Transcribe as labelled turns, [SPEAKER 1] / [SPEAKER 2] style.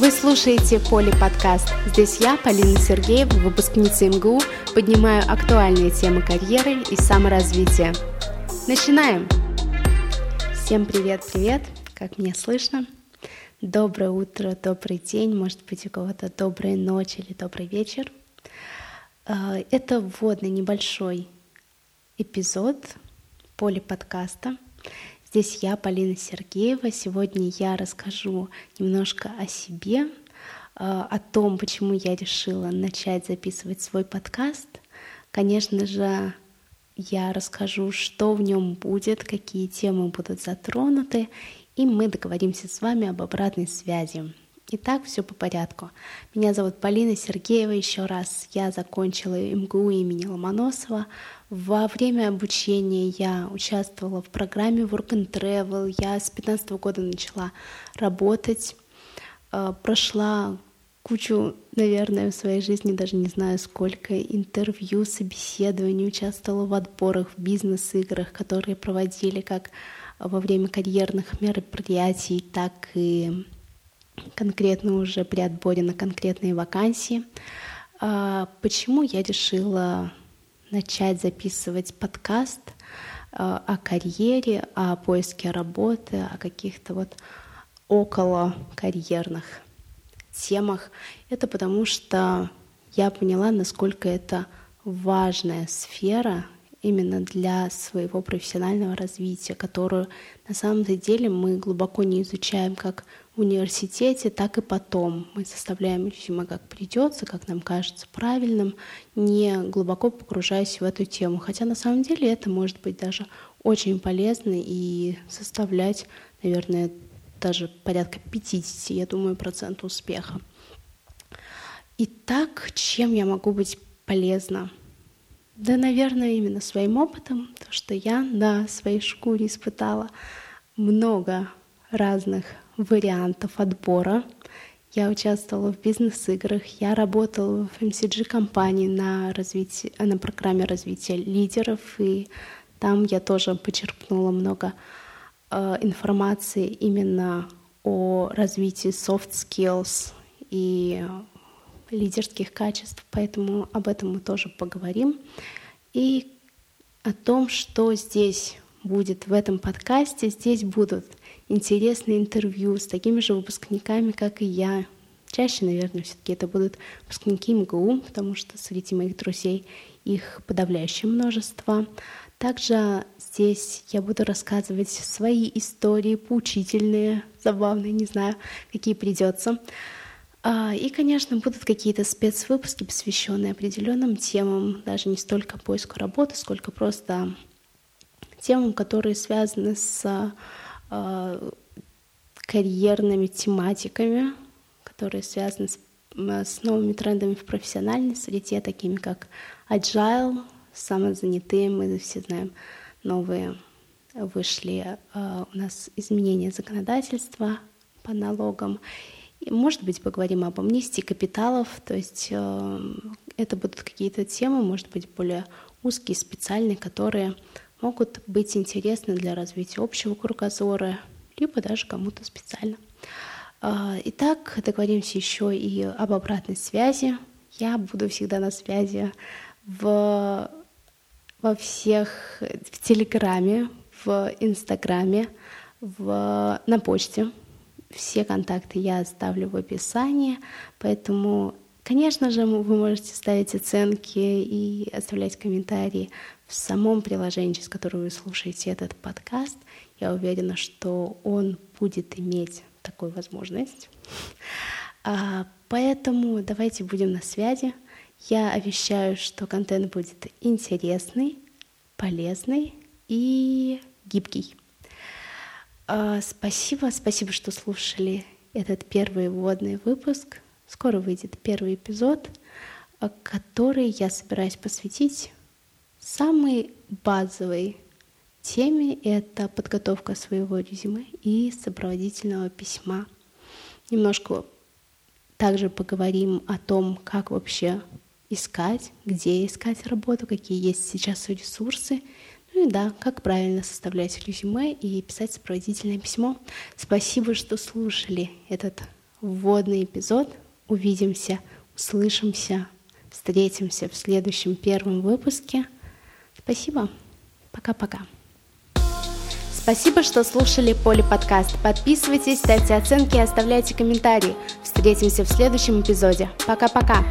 [SPEAKER 1] Вы слушаете Поли подкаст. Здесь я, Полина Сергеева, выпускница МГУ, поднимаю актуальные темы карьеры и саморазвития. Начинаем! Всем привет-привет! Как меня слышно? Доброе утро, добрый день, может быть, у кого-то добрая ночь или добрый вечер. А, это вводный небольшой эпизод Поли подкаста – Здесь я, Полина Сергеева. Сегодня я расскажу немножко о себе, а, о том, почему я решила начать записывать свой подкаст. Конечно же, я расскажу, что в нем будет, какие темы будут затронуты, и мы договоримся с вами об обратной связи. Итак, все по порядку. Меня зовут Полина Сергеева. Еще раз я закончила МГУ имени Ломоносова. Во время обучения я участвовала в программе Work and Travel. Я с 15 года начала работать. Э, прошла кучу, наверное, в своей жизни, даже не знаю сколько, интервью, собеседований, участвовала в отборах, в бизнес-играх, которые проводили как во время карьерных мероприятий, так и конкретно уже при отборе на конкретные вакансии. А, почему я решила начать записывать подкаст а, о карьере, о поиске работы, о каких-то вот около карьерных темах? Это потому что я поняла, насколько это важная сфера именно для своего профессионального развития, которую на самом деле мы глубоко не изучаем как университете, так и потом. Мы составляем резюме как придется, как нам кажется правильным, не глубоко погружаясь в эту тему. Хотя на самом деле это может быть даже очень полезно и составлять, наверное, даже порядка 50, я думаю, процентов успеха. Итак, чем я могу быть полезна? Да, наверное, именно своим опытом, то, что я на своей шкуре испытала много разных вариантов отбора. Я участвовала в бизнес-играх, я работала в MCG-компании на, развитии, на программе развития лидеров, и там я тоже почерпнула много э, информации именно о развитии soft skills и лидерских качеств, поэтому об этом мы тоже поговорим. И о том, что здесь будет в этом подкасте. Здесь будут интересные интервью с такими же выпускниками, как и я. Чаще, наверное, все-таки это будут выпускники МГУ, потому что среди моих друзей их подавляющее множество. Также здесь я буду рассказывать свои истории, поучительные, забавные, не знаю, какие придется. А, и, конечно, будут какие-то спецвыпуски, посвященные определенным темам, даже не столько поиску работы, сколько просто темам, которые связаны с э, карьерными тематиками, которые связаны с, с новыми трендами в профессиональной среде, такими как agile, самозанятые, мы все знаем, новые вышли э, у нас изменения законодательства по налогам. И, может быть, поговорим об амнистии капиталов, то есть э, это будут какие-то темы, может быть, более узкие, специальные, которые могут быть интересны для развития общего кругозора, либо даже кому-то специально. А, итак, договоримся еще и об обратной связи. Я буду всегда на связи в, во всех, в Телеграме, в Инстаграме, в, на почте. Все контакты я оставлю в описании, поэтому, конечно же, вы можете ставить оценки и оставлять комментарии в самом приложении, через которое вы слушаете этот подкаст. Я уверена, что он будет иметь такую возможность. А, поэтому давайте будем на связи. Я обещаю, что контент будет интересный, полезный и гибкий. А, спасибо, спасибо, что слушали этот первый вводный выпуск. Скоро выйдет первый эпизод, а, который я собираюсь посвятить Самый базовый теме — это подготовка своего резюме и сопроводительного письма. Немножко также поговорим о том, как вообще искать, где искать работу, какие есть сейчас ресурсы, ну и да, как правильно составлять резюме и писать сопроводительное письмо. Спасибо, что слушали этот вводный эпизод. Увидимся, услышимся, встретимся в следующем первом выпуске. Спасибо. Пока-пока. Спасибо, что слушали Поли подкаст. Подписывайтесь, ставьте оценки и оставляйте комментарии. Встретимся в следующем эпизоде. Пока-пока.